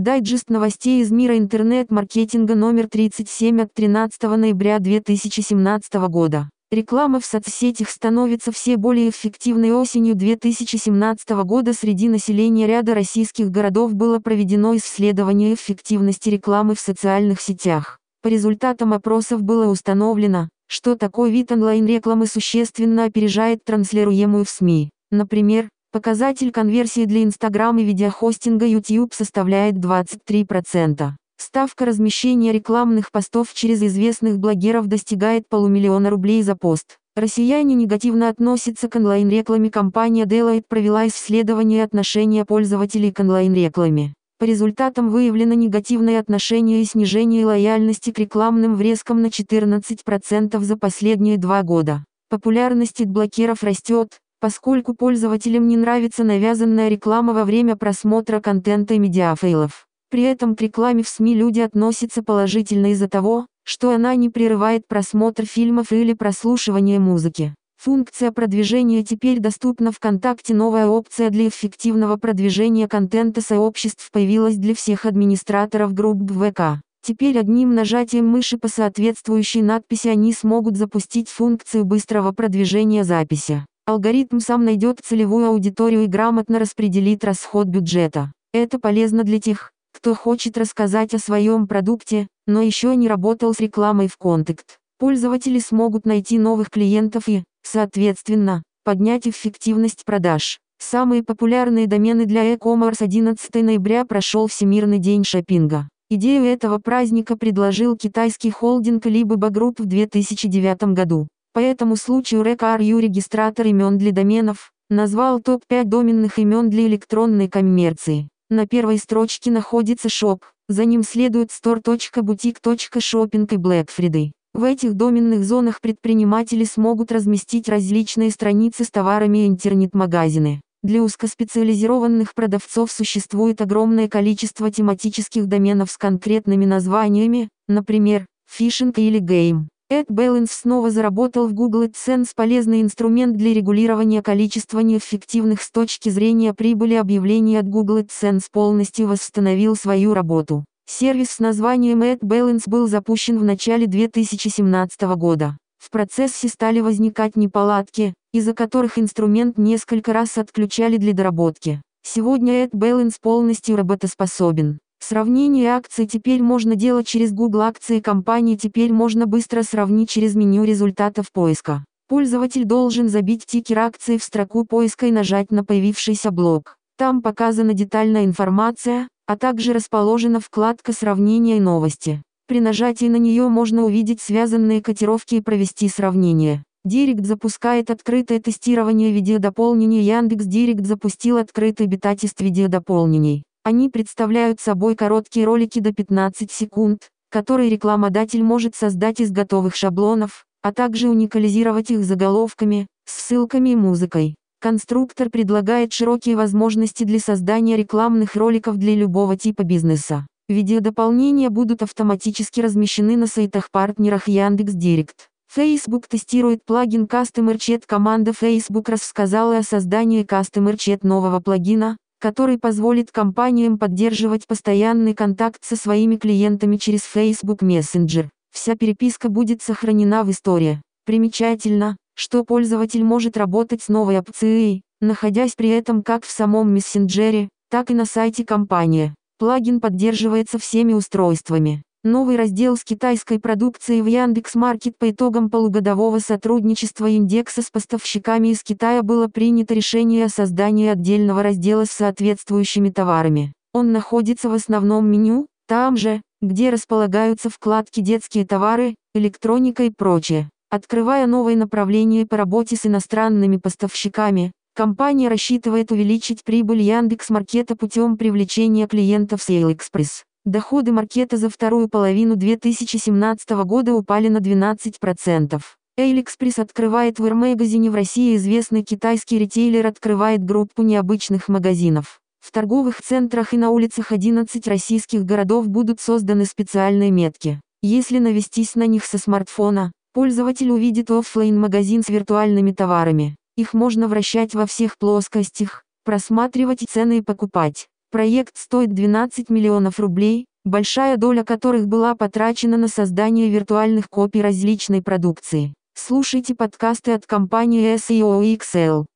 Дайджест новостей из мира интернет-маркетинга номер 37 от 13 ноября 2017 года. Реклама в соцсетях становится все более эффективной осенью 2017 года среди населения ряда российских городов было проведено исследование эффективности рекламы в социальных сетях. По результатам опросов было установлено, что такой вид онлайн-рекламы существенно опережает транслируемую в СМИ. Например, Показатель конверсии для Instagram и видеохостинга YouTube составляет 23%. Ставка размещения рекламных постов через известных блогеров достигает полумиллиона рублей за пост. Россияне негативно относятся к онлайн-рекламе. Компания Deloitte провела исследование отношения пользователей к онлайн-рекламе. По результатам выявлено негативное отношение и снижение лояльности к рекламным врезкам на 14% за последние два года. Популярность блокеров растет, поскольку пользователям не нравится навязанная реклама во время просмотра контента медиафейлов. При этом к рекламе в СМИ люди относятся положительно из-за того, что она не прерывает просмотр фильмов или прослушивание музыки. Функция продвижения теперь доступна ВКонтакте. Новая опция для эффективного продвижения контента сообществ появилась для всех администраторов групп ВК. Теперь одним нажатием мыши по соответствующей надписи они смогут запустить функцию быстрого продвижения записи. Алгоритм сам найдет целевую аудиторию и грамотно распределит расход бюджета. Это полезно для тех, кто хочет рассказать о своем продукте, но еще не работал с рекламой в контакт. Пользователи смогут найти новых клиентов и, соответственно, поднять эффективность продаж. Самые популярные домены для e-commerce 11 ноября прошел Всемирный день шопинга. Идею этого праздника предложил китайский холдинг Alibaba Group в 2009 году. По этому случаю RECARU регистратор имен для доменов, назвал топ-5 доменных имен для электронной коммерции. На первой строчке находится шоп, за ним следует store.boutique.shopping и Black Friday. В этих доменных зонах предприниматели смогут разместить различные страницы с товарами и интернет-магазины. Для узкоспециализированных продавцов существует огромное количество тематических доменов с конкретными названиями, например, фишинг или game. AdBalance снова заработал в Google AdSense полезный инструмент для регулирования количества неэффективных с точки зрения прибыли объявлений от Google AdSense полностью восстановил свою работу. Сервис с названием AdBalance был запущен в начале 2017 года. В процессе стали возникать неполадки, из-за которых инструмент несколько раз отключали для доработки. Сегодня AdBalance полностью работоспособен. Сравнение акций теперь можно делать через Google акции компании теперь можно быстро сравнить через меню результатов поиска. Пользователь должен забить тикер акции в строку поиска и нажать на появившийся блок. Там показана детальная информация, а также расположена вкладка сравнения и новости. При нажатии на нее можно увидеть связанные котировки и провести сравнение. Директ запускает открытое тестирование видеодополнений Яндекс Директ запустил открытый бета-тест видеодополнений. Они представляют собой короткие ролики до 15 секунд, которые рекламодатель может создать из готовых шаблонов, а также уникализировать их заголовками, ссылками и музыкой. Конструктор предлагает широкие возможности для создания рекламных роликов для любого типа бизнеса. Видеодополнения будут автоматически размещены на сайтах-партнерах Яндекс.Директ. Facebook тестирует плагин Customer Chat. Команда Facebook рассказала о создании Customer Chat нового плагина, который позволит компаниям поддерживать постоянный контакт со своими клиентами через Facebook Messenger. Вся переписка будет сохранена в истории. Примечательно, что пользователь может работать с новой опцией, находясь при этом как в самом мессенджере, так и на сайте компании. Плагин поддерживается всеми устройствами. Новый раздел с китайской продукцией в Яндекс.Маркет по итогам полугодового сотрудничества индекса с поставщиками из Китая было принято решение о создании отдельного раздела с соответствующими товарами. Он находится в основном меню, там же, где располагаются вкладки «Детские товары», «Электроника» и прочее. Открывая новые направления по работе с иностранными поставщиками, компания рассчитывает увеличить прибыль Яндекс.Маркета путем привлечения клиентов с AliExpress. Доходы маркета за вторую половину 2017 года упали на 12%. Эликспресс открывает в Эр-магазине в России известный китайский ритейлер открывает группу необычных магазинов. В торговых центрах и на улицах 11 российских городов будут созданы специальные метки. Если навестись на них со смартфона, пользователь увидит оффлайн-магазин с виртуальными товарами. Их можно вращать во всех плоскостях, просматривать цены и покупать. Проект стоит 12 миллионов рублей, большая доля которых была потрачена на создание виртуальных копий различной продукции. Слушайте подкасты от компании SEO XL.